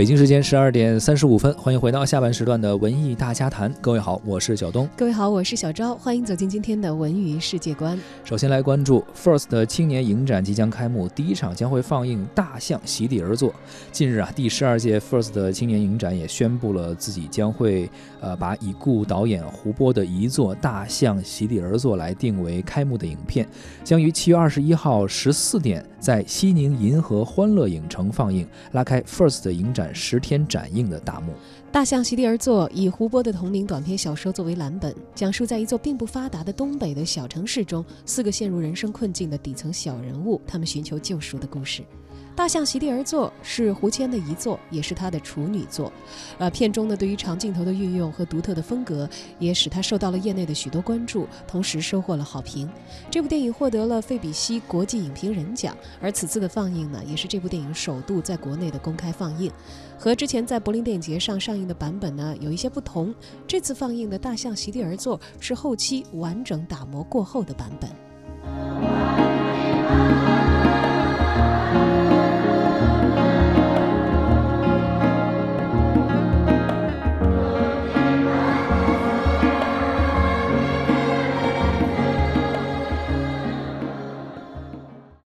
北京时间十二点三十五分，欢迎回到下半时段的文艺大家谈。各位好，我是小东。各位好，我是小昭。欢迎走进今天的文娱世界观。首先来关注 FIRST 青年影展即将开幕，第一场将会放映《大象席地而坐》。近日啊，第十二届 FIRST 青年影展也宣布了自己将会呃把已故导演胡波的遗作《大象席地而坐》来定为开幕的影片，将于七月二十一号十四点在西宁银河欢乐影城放映，拉开 FIRST 影展。十天展映的大幕，《大象席地而坐》以胡波的同名短篇小说作为蓝本，讲述在一座并不发达的东北的小城市中，四个陷入人生困境的底层小人物，他们寻求救赎的故事。大象席地而坐是胡谦的遗作，也是他的处女作。呃，片中呢对于长镜头的运用和独特的风格，也使他受到了业内的许多关注，同时收获了好评。这部电影获得了费比西国际影评人奖，而此次的放映呢，也是这部电影首度在国内的公开放映。和之前在柏林电影节上上映的版本呢有一些不同，这次放映的大象席地而坐是后期完整打磨过后的版本。